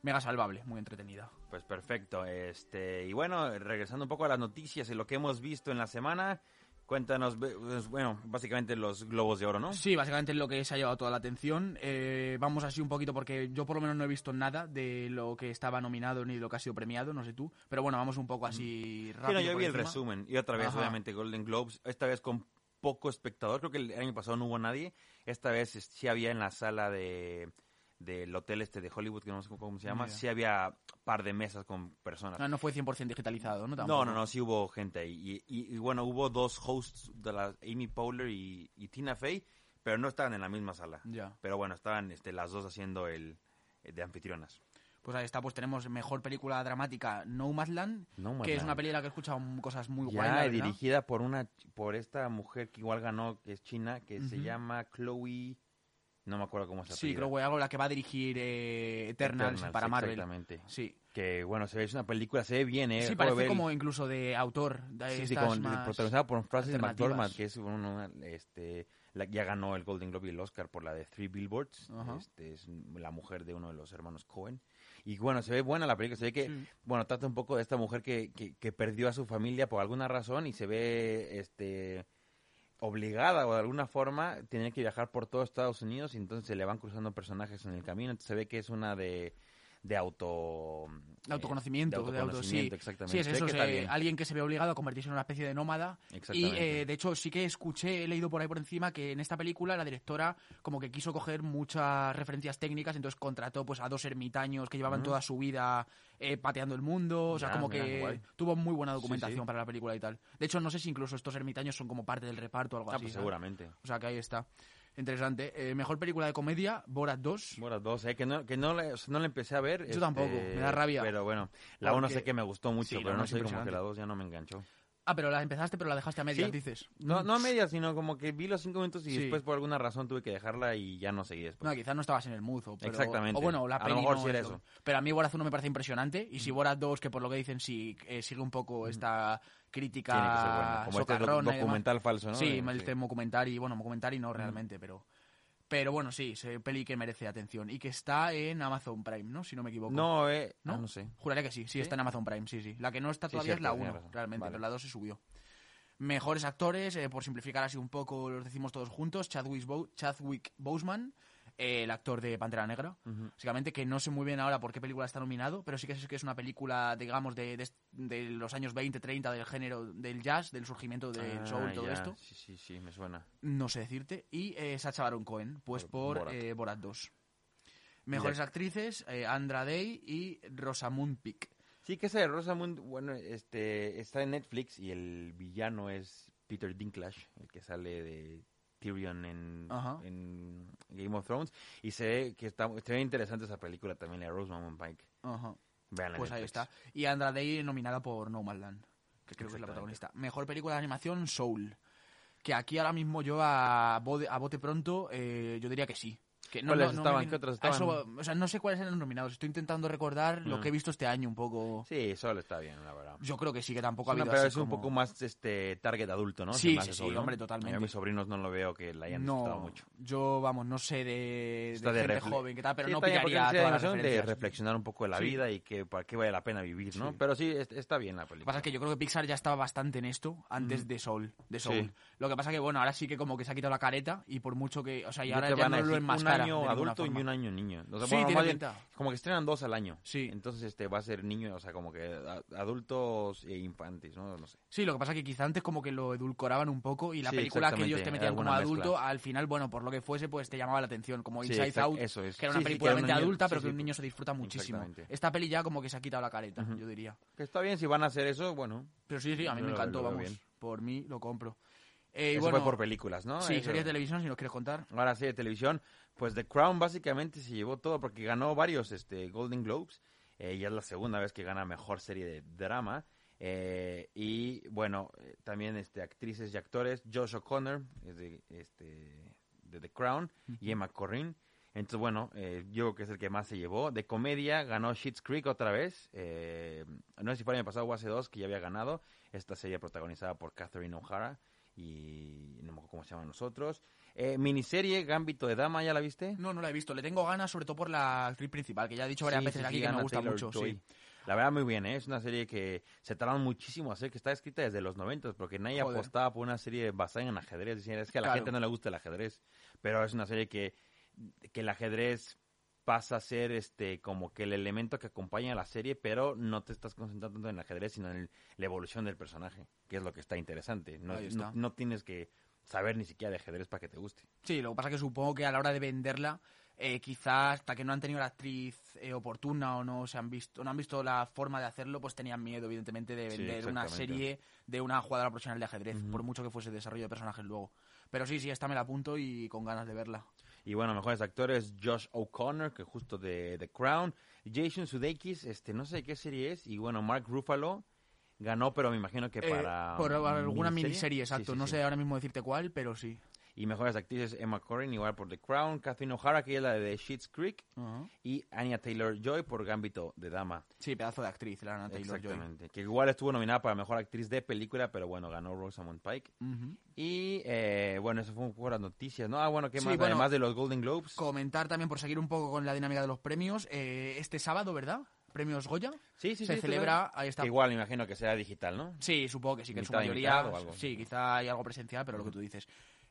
Speaker 6: mega salvable, muy entretenida.
Speaker 5: Pues perfecto, este, y bueno, regresando un poco a las noticias y lo que hemos visto en la semana, cuéntanos, pues, bueno, básicamente los globos de oro, ¿no?
Speaker 6: Sí, básicamente es lo que se ha llevado toda la atención. Eh, vamos así un poquito porque yo por lo menos no he visto nada de lo que estaba nominado ni de lo que ha sido premiado, no sé tú. Pero bueno, vamos un poco así
Speaker 5: Sí,
Speaker 6: rápido.
Speaker 5: yo vi el
Speaker 6: encima.
Speaker 5: resumen y otra vez,
Speaker 6: Ajá.
Speaker 5: obviamente, Golden Globes, esta vez con poco espectador, creo que el año pasado no hubo nadie, esta vez sí había en la sala de del hotel este de Hollywood, que no sé cómo se llama,
Speaker 6: Mira.
Speaker 5: sí había par de mesas con personas.
Speaker 6: Ah, no fue 100% digitalizado, ¿no?
Speaker 5: No,
Speaker 6: Tampoco.
Speaker 5: no, no, sí hubo gente ahí. Y, y- y bueno, hubo dos hosts de la Amy Poehler y, y Tina Fey, pero no estaban en la misma sala.
Speaker 6: Ya.
Speaker 5: Pero bueno, estaban este, las dos haciendo el eh, de anfitrionas.
Speaker 6: Pues ahí está, pues tenemos mejor película dramática Nomadland,
Speaker 5: Nomadland.
Speaker 6: que es una película que he escuchado cosas muy
Speaker 5: Ya,
Speaker 6: guay,
Speaker 5: dirigida por una por esta mujer que igual ganó, que es china, que se llama Chloe, no me acuerdo cómo se
Speaker 6: Sí, creo que algo la que va a dirigir eh, Eternals, para Marvel.
Speaker 5: Exactamente.
Speaker 6: Sí.
Speaker 5: Que bueno, se ve, es una película, se ve bien, ¿eh?
Speaker 6: Sí, parece como incluso de autor. De
Speaker 5: Sí, sí, como protagonizada por Francis. McDormand, que es una, este, la- ya ganó el Golden Globe y el Oscar por la de Three Billboards.
Speaker 6: Ajá.
Speaker 5: Este, es la mujer de uno de los hermanos Cohen. Y bueno, se ve buena la película. Se ve que,
Speaker 6: Sí.
Speaker 5: bueno, trata un poco de esta mujer que, que, que perdió a su familia por alguna razón y se ve, este obligada o de alguna forma tiene que viajar por todo Estados Unidos y entonces se le van cruzando personajes en el camino. Entonces se ve que es una de, de auto...
Speaker 6: De autoconocimiento,
Speaker 5: eh,
Speaker 6: de, auto, sí.
Speaker 5: exactamente.
Speaker 6: Sí, es eso,
Speaker 5: que bien.
Speaker 6: alguien que se ve obligado a convertirse en una especie de nómada. Y eh, de hecho sí que escuché, he leído por ahí por encima que en esta película la directora como que quiso coger muchas referencias técnicas, entonces contrató pues a dos ermitaños que llevaban
Speaker 5: Ujú.
Speaker 6: toda su vida eh, pateando el mundo, o sea, como que
Speaker 5: guay.
Speaker 6: tuvo muy buena documentación
Speaker 5: sí.
Speaker 6: para la película y tal. De hecho, no sé si incluso estos ermitaños son como parte del reparto o algo
Speaker 5: Ah,
Speaker 6: así.
Speaker 5: pues
Speaker 6: ¿sabes?
Speaker 5: seguramente.
Speaker 6: O sea, que ahí está. Interesante. Eh, mejor película de comedia, Borat 2.
Speaker 5: Bueno, dos, eh, que no, que no, le, no le empecé a ver.
Speaker 6: Yo tampoco, me da rabia.
Speaker 5: Pero bueno, la uno
Speaker 6: Porque-
Speaker 5: sé que me gustó mucho,
Speaker 6: Sí,
Speaker 5: pero no sé, como que la dos ya no me enganchó.
Speaker 6: Ah, pero la empezaste, pero la dejaste a medias,
Speaker 5: Sí.
Speaker 6: dices.
Speaker 5: No, no a medias, sino como que vi los cinco minutos y
Speaker 6: Sí.
Speaker 5: después por alguna razón tuve que dejarla y ya no seguí después.
Speaker 6: No, quizás no estabas en el mood. O, pero-
Speaker 5: Exactamente.
Speaker 6: O bueno, la
Speaker 5: A lo mejor
Speaker 6: no
Speaker 5: sí era
Speaker 6: es-
Speaker 5: eso.
Speaker 6: Pero a mí Borat 1 me parece impresionante. Y si Borat 2, que por lo que dicen sí eh, sigue un poco esta crítica
Speaker 5: Tiene que ser bueno. Como este
Speaker 6: y
Speaker 5: documental falso, ¿no?
Speaker 6: Sí,
Speaker 5: Eh,
Speaker 6: el tema documentary, bueno, documentary no realmente, pero... Pero bueno, sí, es peli que merece atención. Y que está en Amazon Prime, ¿no? Si no me equivoco.
Speaker 5: No, eh,
Speaker 6: ¿No?
Speaker 5: ah, no sé.
Speaker 6: Juraría que sí, sí,
Speaker 5: ¿Sí?
Speaker 6: está en Amazon Prime, sí, sí. La que no está
Speaker 5: Sí,
Speaker 6: todavía es la
Speaker 5: tienes
Speaker 6: 1,
Speaker 5: razón.
Speaker 6: realmente,
Speaker 5: Vale.
Speaker 6: pero la 2 se subió. Mejores actores, eh, por simplificar así un poco, los decimos todos juntos, Chadwick, Bo Chadwick Boseman, eh, el actor de Pantera Negra, básicamente que no sé muy bien ahora por qué película está nominado, pero sí que sé que es una película, digamos, de, de, de los años 20, 30, del género del jazz, del surgimiento del
Speaker 5: Ah,
Speaker 6: soul y todo
Speaker 5: ya,
Speaker 6: esto.
Speaker 5: Sí, sí, sí, me suena.
Speaker 6: No sé decirte. Y eh, Sacha Baron Cohen, pues
Speaker 5: Por
Speaker 6: por
Speaker 5: Borat.
Speaker 6: eh, Borat 2. Mejores
Speaker 5: Ya.
Speaker 6: actrices, eh, Andra Day y Rosamund Pike.
Speaker 5: Sí, que ese de Rosamund, bueno, este, está en Netflix y el villano es Peter Dinklage, el que sale de Tyrion en, Game of Thrones. Y ve que está, está bien interesante esa película también, la de Rosamund Pike.
Speaker 6: Ajá.
Speaker 5: Veanla
Speaker 6: Pues ahí está. Y Andra Day nominada por No Man's Land, que creo que es la protagonista. Mejor película de animación, Soul. Que aquí ahora mismo yo a, a bote pronto, eh, yo diría que sí. Que no,
Speaker 5: ¿Cuáles
Speaker 6: no- no
Speaker 5: estaban?
Speaker 6: me
Speaker 5: ¿Qué otras estaban?
Speaker 6: o sea, no sé cuáles eran los nominados. Estoy intentando recordar lo
Speaker 5: Mm.
Speaker 6: que he visto este año un poco.
Speaker 5: Sí, solo está bien, la verdad.
Speaker 6: Yo creo que sí, que tampoco ha
Speaker 5: Es una-
Speaker 6: habido
Speaker 5: pero
Speaker 6: así
Speaker 5: es un poco más este target adulto, ¿no?
Speaker 6: Sí, sí, sí, hombre, totalmente.
Speaker 5: A mis sobrinos no lo veo que la hayan disfrutado mucho.
Speaker 6: yo, vamos, no sé de, de
Speaker 5: de
Speaker 6: gente joven que tal, pero
Speaker 5: Sí,
Speaker 6: no
Speaker 5: es de
Speaker 6: todas las
Speaker 5: de reflexionar un poco de la
Speaker 6: Sí.
Speaker 5: vida y que para qué vale la pena vivir, ¿no?
Speaker 6: Sí.
Speaker 5: Pero sí, es- está bien la
Speaker 6: Lo que
Speaker 5: película.
Speaker 6: pasa es que yo creo que Pixar ya estaba bastante en esto antes de Soul. De Soul.
Speaker 5: Sí.
Speaker 6: Lo que pasa que, bueno, ahora sí que como que se ha quitado la careta y por mucho que... O sea, y
Speaker 5: Yo
Speaker 6: ahora ya no lo
Speaker 5: decir año adulto y un año niño. O sea,
Speaker 6: Sí,
Speaker 5: bueno,
Speaker 6: tiene
Speaker 5: bien, como que estrenan dos al año.
Speaker 6: Sí.
Speaker 5: Entonces este va a ser niño, o sea, como que a- adultos e infantes, ¿no? No sé.
Speaker 6: Sí, lo que pasa es que quizá antes como que lo edulcoraban un poco y la
Speaker 5: Sí,
Speaker 6: película que ellos te metían como adulto,
Speaker 5: mezcla.
Speaker 6: al final, bueno, por lo que fuese, pues te llamaba la atención. Como Inside Out,
Speaker 5: eso es.
Speaker 6: que era una película
Speaker 5: era un
Speaker 6: puramente
Speaker 5: niño-
Speaker 6: adulta, pero que un niño se disfruta muchísimo. Esta peli ya como que se ha quitado la careta, yo diría.
Speaker 5: Que está bien, si van a hacer eso, bueno.
Speaker 6: Pero sí, sí, a mí me encantó, vamos. Por mí lo compro. Eh, y
Speaker 5: Eso
Speaker 6: bueno,
Speaker 5: fue por películas, ¿no?
Speaker 6: Sí,
Speaker 5: Eso.
Speaker 6: series de televisión, si nos quieres contar.
Speaker 5: Ahora sí, de televisión, pues The Crown básicamente se llevó todo porque ganó varios este, Golden Globes. Eh, ya es la segunda vez que gana mejor serie de drama. Eh, y bueno, eh, también este, actrices y actores, Josh O'Connor, es de, este, de The Crown, y Emma Corrin. Entonces, bueno, eh, yo creo que es el que más se llevó. De comedia ganó Schitt's Creek otra vez. Eh, no sé si fue el año pasado o hace dos que ya había ganado. Esta serie protagonizada por Catherine O'Hara y no me acuerdo cómo se llaman nosotros. Eh, miniserie Gambito de Dama, ¿ya la viste?
Speaker 6: No, no la he visto. Le tengo ganas, sobre todo por la actriz principal, que ya he dicho varias
Speaker 5: Sí,
Speaker 6: veces
Speaker 5: sí,
Speaker 6: aquí que me
Speaker 5: Anna
Speaker 6: gusta
Speaker 5: Taylor-Joy.
Speaker 6: mucho. Sí.
Speaker 5: La verdad, muy bien, ¿eh? Es una serie que se tardaron muchísimo a hacer, que está escrita desde los 90, porque nadie
Speaker 6: Joder.
Speaker 5: apostaba por una serie basada en ajedrez. Es que a la
Speaker 6: Claro.
Speaker 5: gente no le gusta el ajedrez. Pero es una serie que, que el ajedrez pasa a ser este como que el elemento que acompaña a la serie, pero no te estás concentrando tanto en el ajedrez, sino en el- la evolución del personaje, que es lo que está interesante. No, tienes que saber ni siquiera de ajedrez para que te guste.
Speaker 6: Sí, lo que pasa es que supongo que a la hora de venderla, eh, quizás hasta que no han tenido la actriz eh, oportuna o no se han visto, no han visto la forma de hacerlo, pues tenían miedo, evidentemente, de
Speaker 5: Sí,
Speaker 6: vender una serie de una jugadora profesional de ajedrez, por mucho que fuese desarrollo de personajes luego. Pero sí, sí, esta me la apunto y con ganas de verla.
Speaker 5: Y bueno, mejores actores, Josh O'Connor, que justo de The Crown, Jason Sudeikis, este, no sé qué serie es, y bueno, Mark Ruffalo ganó, pero me imagino que
Speaker 6: Eh,
Speaker 5: para...
Speaker 6: por alguna miniserie, exacto.
Speaker 5: sí,
Speaker 6: no
Speaker 5: sí.
Speaker 6: sé ahora mismo decirte cuál, pero sí.
Speaker 5: Y mejores actrices Emma Corrin, igual por The Crown, Catherine O'Hara, que es la de Schitt's Creek,
Speaker 6: Ajá.
Speaker 5: y Anya Taylor-Joy por Gambito de Dama.
Speaker 6: Sí, pedazo de actriz, la Anna Taylor-Joy.
Speaker 5: Exactamente. Que igual estuvo nominada para mejor actriz de película, pero bueno, ganó Rosamund Pike.
Speaker 6: Ujú.
Speaker 5: Y eh, bueno, eso fue un poco las noticias, ¿no? Ah, bueno, ¿qué
Speaker 6: Sí,
Speaker 5: más?
Speaker 6: bueno,
Speaker 5: Además de los Golden Globes.
Speaker 6: Comentar también, por seguir un poco con la dinámica de los premios, eh, este sábado, ¿verdad? Premios Goya.
Speaker 5: Sí, sí,
Speaker 6: se
Speaker 5: sí,
Speaker 6: celebra, ahí está.
Speaker 5: Igual, imagino que sea digital, ¿no?
Speaker 6: Sí, supongo que sí, que en su mayoría.
Speaker 5: o algo.
Speaker 6: Sí, quizá hay algo presencial, pero lo que tú dices.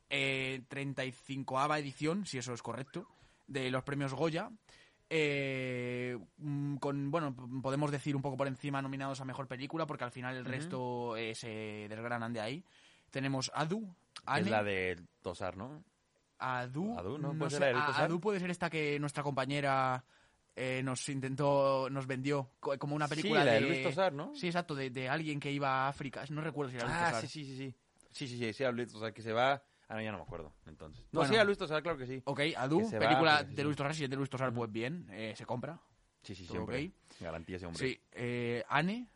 Speaker 6: Eh, 35ava edición, si eso es correcto, de los premios Goya. Eh, mm, con, bueno, podemos decir un poco por encima nominados a mejor película, porque al final el resto eh, se desgranan de ahí. Tenemos Adu, Anne,
Speaker 5: Es la de Tosar, ¿no?
Speaker 6: Adu,
Speaker 5: Adu, ¿no?
Speaker 6: no
Speaker 5: ¿Puede
Speaker 6: sé,
Speaker 5: ser la de?
Speaker 6: Adu puede ser esta que nuestra compañera eh, nos intentó, nos vendió co- como una película
Speaker 5: Sí, la de
Speaker 6: de
Speaker 5: Luis Tosar, ¿no?
Speaker 6: Sí, exacto, de, de alguien que iba a África. No recuerdo si era Luis
Speaker 5: Ah,
Speaker 6: Tosar.
Speaker 5: sí, sí, sí, sí. Sí, sí, sí, sí, Luis Tosar, que se va... Ah, no, ya no me acuerdo, entonces. No,
Speaker 6: Bueno.
Speaker 5: sí, a Luis Tosar, claro que sí.
Speaker 6: Ok, Adu,
Speaker 5: va,
Speaker 6: película
Speaker 5: sí,
Speaker 6: de
Speaker 5: sí.
Speaker 6: Luis Tosar, si es de Luis Tosar, pues bien, eh, se compra.
Speaker 5: Sí, sí,
Speaker 6: todo
Speaker 5: siempre.
Speaker 6: ok.
Speaker 5: Garantía ese hombre.
Speaker 6: Sí, eh, Anne,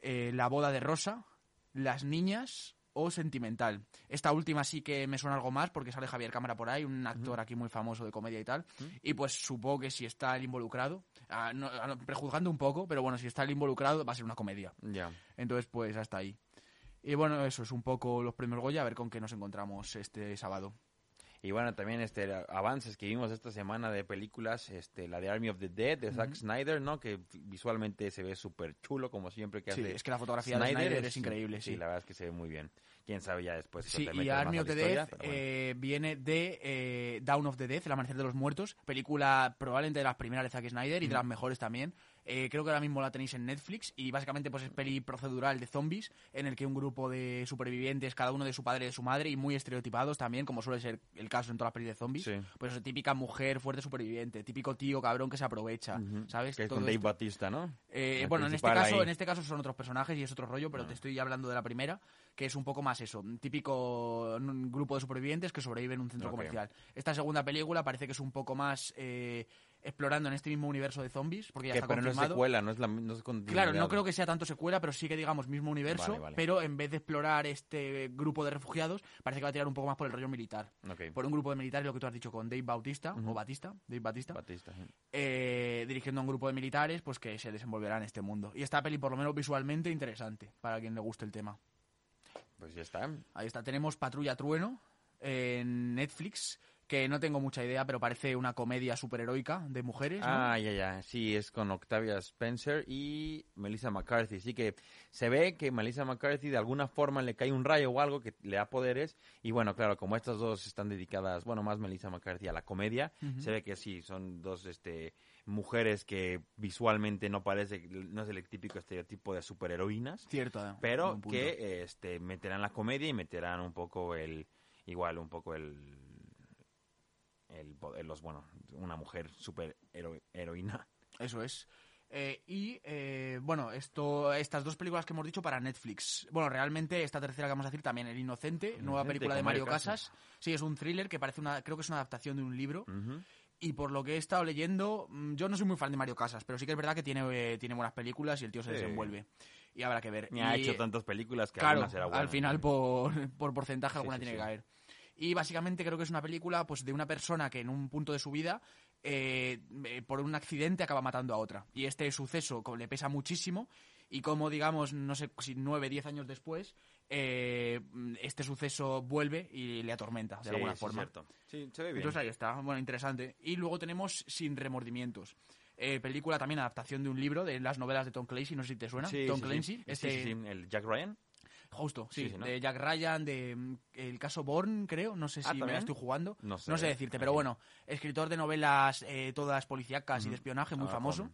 Speaker 6: eh, La boda de Rosa, Las niñas o Sentimental. Esta última sí que me suena algo más porque sale Javier Cámara por ahí, un actor aquí muy famoso de comedia y tal. Y pues supongo que si está el involucrado, ah, no- ah, no, prejuzgando un poco, pero bueno, si está el involucrado va a ser una comedia.
Speaker 5: Ya.
Speaker 6: Entonces, pues hasta ahí. Y bueno, eso es un poco los premios Goya, a ver con qué nos encontramos este sábado.
Speaker 5: Y bueno, también este avances que vimos esta semana de películas, este la de Army of the Dead de Zack Snyder, ¿no? Que visualmente se ve súper chulo como siempre que
Speaker 6: Sí,
Speaker 5: hace.
Speaker 6: es que la fotografía de Snyder es increíble, sí.
Speaker 5: la verdad es que se ve muy bien. Quién sabe ya después.
Speaker 6: Sí, y Army of the Dead
Speaker 5: bueno.
Speaker 6: eh, viene de eh, Down of the Dead, El Amanecer de los Muertos, película probablemente de las primeras de Zack Snyder y de las mejores también. Eh, creo que ahora mismo la tenéis en Netflix y básicamente pues es peli procedural de zombies en el que un grupo de supervivientes, cada uno de su padre y de su madre y muy estereotipados también, como suele ser el caso en todas las pelis de zombies.
Speaker 5: Sí.
Speaker 6: Pues típica mujer fuerte superviviente, típico tío cabrón que se aprovecha, ¿sabes?
Speaker 5: que es
Speaker 6: Todo
Speaker 5: con Dave
Speaker 6: esto.
Speaker 5: Batista, ¿no?
Speaker 6: Eh, bueno, en este, caso,
Speaker 5: ahí. Ah.
Speaker 6: en este caso son otros personajes y es otro rollo, pero te estoy hablando de la primera, que es un poco más eso, un típico un grupo de supervivientes que sobreviven en un centro comercial. Esta segunda película parece que es un poco más eh, explorando en este mismo universo de zombies, porque ya
Speaker 5: Que,
Speaker 6: está
Speaker 5: pero no es
Speaker 6: confirmado.
Speaker 5: secuela, no es la no es
Speaker 6: Claro, no creo que sea tanto secuela, pero sí que digamos mismo universo,
Speaker 5: Vale, vale.
Speaker 6: pero en vez de explorar este grupo de refugiados, parece que va a tirar un poco más por el rollo militar. Por un grupo de militares, lo que tú has dicho con Dave Bautista, o Batista, Dave Batista,
Speaker 5: Batista. sí.
Speaker 6: eh, dirigiendo a un grupo de militares pues que se desenvolverá en este mundo. Y esta peli, por lo menos visualmente, interesante, para quien le guste el tema.
Speaker 5: Pues ya está.
Speaker 6: Ahí está, tenemos Patrulla Trueno en Netflix, que no tengo mucha idea, pero parece una comedia superheroica de mujeres, ¿no?
Speaker 5: Ah, ya, ya. Sí, es con Octavia Spencer y Melissa McCarthy. Sí que se ve que Melissa McCarthy de alguna forma le cae un rayo o algo que le da poderes. Y bueno, claro, como estas dos están dedicadas, bueno, más Melissa McCarthy a la comedia, se ve que sí, son dos este, mujeres que visualmente no parece, no es el típico estereotipo de superheroínas.
Speaker 6: Cierto, eh,
Speaker 5: pero que este meterán la comedia y meterán un poco el igual un poco el el, los bueno una mujer super hero- heroína
Speaker 6: Eso es. Eh, y eh, bueno, esto, estas dos películas que hemos dicho para Netflix. Bueno, realmente esta tercera que vamos a decir también, El Inocente, nueva película de Mario Casas.
Speaker 5: Casas.
Speaker 6: Sí, es un thriller que parece una, creo que es una adaptación de un libro. Y por lo que he estado leyendo, mm, yo no soy muy fan de Mario Casas, pero sí que es verdad que tiene, eh, tiene buenas películas y el tío se
Speaker 5: Sí.
Speaker 6: desenvuelve. Y habrá que ver.
Speaker 5: Ni ha
Speaker 6: Y,
Speaker 5: hecho tantas películas que
Speaker 6: Claro,
Speaker 5: alguna será buena.
Speaker 6: al final por, por porcentaje
Speaker 5: Sí,
Speaker 6: alguna
Speaker 5: sí,
Speaker 6: tiene que caer. Y básicamente creo que es una película pues de una persona que en un punto de su vida eh, eh, por un accidente acaba matando a otra. Y este suceso le pesa muchísimo y como digamos, no sé si nueve, diez años después, eh, este suceso vuelve y le atormenta de
Speaker 5: Sí,
Speaker 6: alguna forma.
Speaker 5: cierto. Sí, se ve bien.
Speaker 6: Entonces ahí está, bueno, interesante. Y luego tenemos Sin remordimientos. Eh, película también adaptación de un libro de las novelas de Tom Clancy, no sé si te suena.
Speaker 5: Sí,
Speaker 6: Tom. Clancy, este,
Speaker 5: el Jack Ryan.
Speaker 6: Justo, sí,
Speaker 5: Sí, sí, ¿no?
Speaker 6: de Jack Ryan, de mm, el caso Bourne, creo, no sé
Speaker 5: Ah,
Speaker 6: si me la estoy jugando,
Speaker 5: No sé.
Speaker 6: decirte, pero bueno, escritor de novelas eh, todas policíacas y de espionaje, muy
Speaker 5: Ah,
Speaker 6: famoso,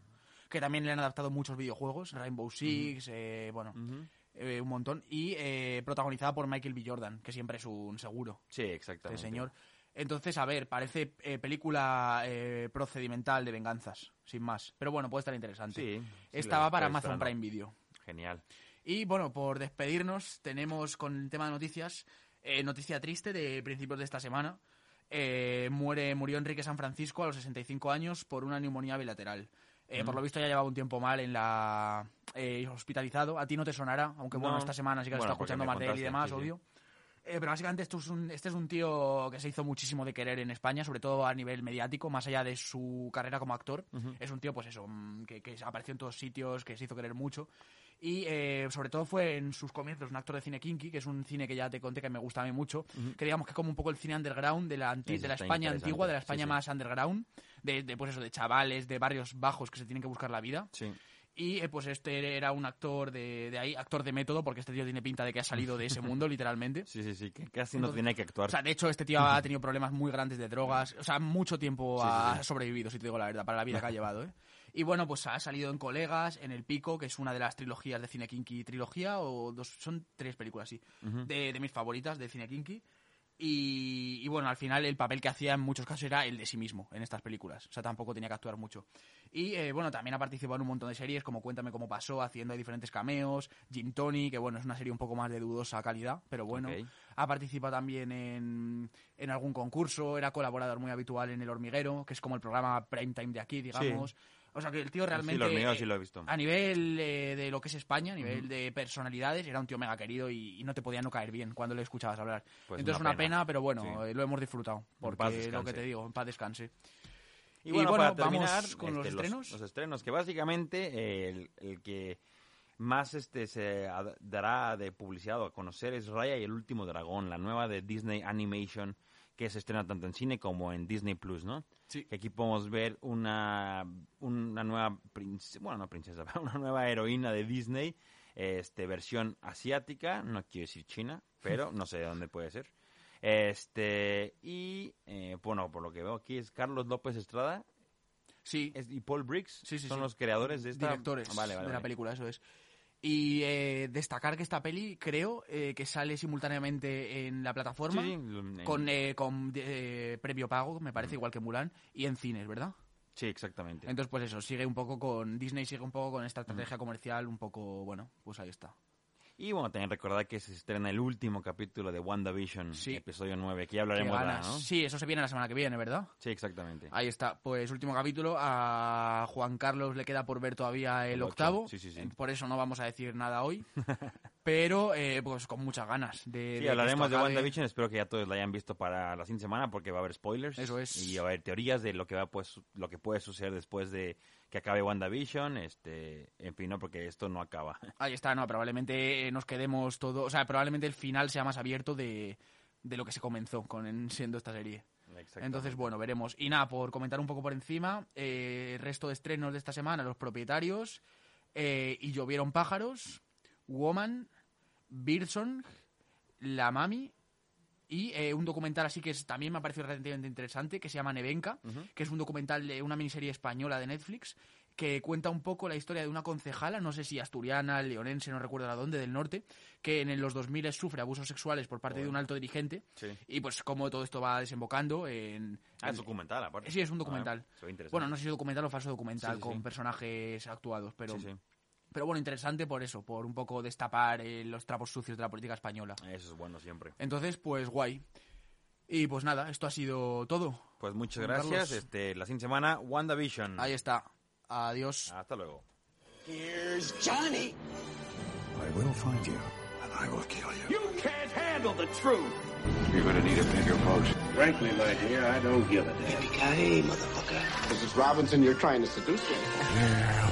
Speaker 6: que también le han adaptado muchos videojuegos, Rainbow Six, eh, bueno, eh, un montón, y eh, protagonizada por Michael B. Jordan, que siempre es un seguro,
Speaker 5: Sí,
Speaker 6: este
Speaker 5: exactamente.
Speaker 6: señor. Entonces, a ver, parece eh, película eh, procedimental de venganzas, sin más, pero bueno, puede estar interesante.
Speaker 5: Sí. sí,
Speaker 6: Estaba
Speaker 5: la
Speaker 6: para Amazon. Prime Video.
Speaker 5: Genial.
Speaker 6: Y bueno, por despedirnos, tenemos con el tema de noticias, eh, noticia triste de principios de esta semana. Eh, muere, murió Enrique San Francisco a los 65 años por una neumonía bilateral. Eh, Por lo visto ya llevaba un tiempo mal en la eh, hospitalizado. A ti no te sonará, aunque bueno,
Speaker 5: No.
Speaker 6: esta semana sí que has
Speaker 5: Bueno,
Speaker 6: estado escuchando más de él y demás,
Speaker 5: sí, sí.
Speaker 6: obvio. Eh, pero básicamente esto es un, este es un tío que se hizo muchísimo de querer en España, sobre todo a nivel mediático, más allá de su carrera como actor. Es un tío, pues eso, mm, que, que apareció en todos sitios, que se hizo querer mucho. Y eh, sobre todo fue en sus comienzos un actor de cine kinky, que es un cine que ya te conté que me gusta a mí mucho, que digamos que es como un poco el cine underground de la, anti- de la España antigua, de la España
Speaker 5: Sí, sí.
Speaker 6: más underground, de, de, pues eso, de chavales, de barrios bajos que se tienen que buscar la vida.
Speaker 5: Sí.
Speaker 6: Y eh, pues este era un actor de, de ahí, actor de método, porque este tío tiene pinta de que ha salido de ese mundo, literalmente.
Speaker 5: Sí, sí, sí, que casi no tiene que actuar.
Speaker 6: O sea, de hecho, este tío ha tenido problemas muy grandes de drogas. O sea, mucho tiempo
Speaker 5: Sí,
Speaker 6: ha
Speaker 5: sí.
Speaker 6: sobrevivido, si te digo la verdad, para la vida que ha llevado, ¿eh? Y bueno, pues ha salido en Colegas, en El Pico, que es una de las trilogías de Cine Kinky trilogía, o dos, son tres películas, sí, de, de mis favoritas de Cine Kinky. Y, y bueno, al final el papel que hacía en muchos casos era el de sí mismo en estas películas. O sea, tampoco tenía que actuar mucho. Y eh, bueno, también ha participado en un montón de series, como Cuéntame cómo pasó, haciendo diferentes cameos. Gin Tony, que bueno, es una serie un poco más de dudosa calidad, pero bueno. Ha participado también en, en algún concurso, era colaborador muy habitual en El Hormiguero, que es como el programa prime time de aquí, digamos. O sea que el tío realmente...
Speaker 5: Hormiguero
Speaker 6: eh,
Speaker 5: sí lo he visto.
Speaker 6: A nivel eh, de lo que es España, a nivel de personalidades, era un tío mega querido y, y no te podía no caer bien cuando le escuchabas hablar.
Speaker 5: Pues
Speaker 6: Entonces
Speaker 5: una
Speaker 6: una
Speaker 5: pena.
Speaker 6: pena, pero bueno,
Speaker 5: Sí.
Speaker 6: eh, lo hemos disfrutado. Porque lo que te digo, en paz descanse.
Speaker 5: Y bueno,
Speaker 6: Y bueno,
Speaker 5: para terminar,
Speaker 6: vamos con los
Speaker 5: este,
Speaker 6: estrenos.
Speaker 5: Los, estrenos, que básicamente eh, el, el que más este se dará de publicidad o a conocer es Raya y el último dragón, la nueva de Disney Animation, que se estrena tanto en cine como en Disney Plus, ¿no?
Speaker 6: Sí.
Speaker 5: Que aquí podemos ver una, una nueva princesa, bueno, no princesa, una nueva heroína de Disney, este versión asiática, no quiero decir china, pero no sé de dónde puede ser. Este, y eh, bueno, por lo que veo aquí es Carlos López Estrada
Speaker 6: Sí,
Speaker 5: es- y Paul Briggs
Speaker 6: Sí, sí,
Speaker 5: son
Speaker 6: sí.
Speaker 5: los creadores de esta
Speaker 6: directores
Speaker 5: Vale, vale,
Speaker 6: de la
Speaker 5: vale.
Speaker 6: película, eso es. Y eh, destacar que esta peli, creo, eh, que sale simultáneamente en la plataforma,
Speaker 5: Sí, sí,
Speaker 6: con, eh, con eh, previo pago, me parece igual que Mulan, y en cines, ¿verdad?
Speaker 5: sí, exactamente.
Speaker 6: Entonces, pues eso, sigue un poco con. Disney sigue un poco con esta estrategia comercial, un poco, bueno, pues ahí está.
Speaker 5: Y bueno, también recordar que se estrena el último capítulo de WandaVision,
Speaker 6: Sí.
Speaker 5: episodio 9, que ya hablaremos de
Speaker 6: ganas.
Speaker 5: ¿no?
Speaker 6: Sí, eso se viene la semana que viene, ¿verdad?
Speaker 5: Sí, exactamente.
Speaker 6: Ahí está, pues último capítulo. A Juan Carlos le queda por ver todavía el,
Speaker 5: El
Speaker 6: octavo.
Speaker 5: sí, sí, sí.
Speaker 6: Eh, Por eso no vamos a decir nada hoy. pero eh, pues con muchas ganas de.
Speaker 5: Sí,
Speaker 6: que
Speaker 5: hablaremos de
Speaker 6: acabe.
Speaker 5: WandaVision, espero que ya todos la hayan visto para la siguiente semana porque va a haber spoilers.
Speaker 6: Eso es.
Speaker 5: Y va a haber teorías de lo que va pues lo que puede suceder después de que acabe WandaVision, este, en fin, no porque esto no acaba.
Speaker 6: Ahí está, no, probablemente eh, nos quedemos todo. O sea, probablemente el final sea más abierto de, de lo que se comenzó con siendo esta serie. Entonces, bueno, veremos. Y nada, por comentar un poco por encima, eh, el resto de estrenos de esta semana, los propietarios, eh, y llovieron pájaros, Woman, Birdsong, La Mami, y eh, un documental así que es, también me ha parecido relativamente interesante, que se llama Nevenka, que es un documental de una miniserie española de Netflix, que cuenta un poco la historia de una concejala, no sé si asturiana, leonense, no recuerdo la dónde, del norte, que en los 2000 sufre abusos sexuales por parte de un alto dirigente,
Speaker 5: Sí.
Speaker 6: y pues cómo todo esto va desembocando en...
Speaker 5: Ah, es documental, aparte.
Speaker 6: Sí, es un
Speaker 5: Ah,
Speaker 6: documental.
Speaker 5: interesante.
Speaker 6: Bueno, no sé si documental o falso documental
Speaker 5: Sí, sí,
Speaker 6: con personajes actuados, pero. Pero bueno, interesante por eso, por un poco destapar eh, los trapos sucios de la política española.
Speaker 5: Eso es bueno siempre.
Speaker 6: Entonces, pues guay. Y pues nada, esto ha sido todo.
Speaker 5: Pues muchas gracias.
Speaker 6: Carlos.
Speaker 5: Este, la siguiente semana, WandaVision.
Speaker 6: Ahí está. Adiós.
Speaker 5: Hasta luego.
Speaker 1: Here's Johnny.
Speaker 2: I will find you, and I will kill you.
Speaker 1: You can't handle the truth.
Speaker 2: You're gonna need a bigger boat.
Speaker 3: Frankly, my dear, I don't give a damn.
Speaker 1: Yippee-ki-yay, motherfucker.
Speaker 4: Mrs. Robinson, you're trying to seduce me.
Speaker 2: There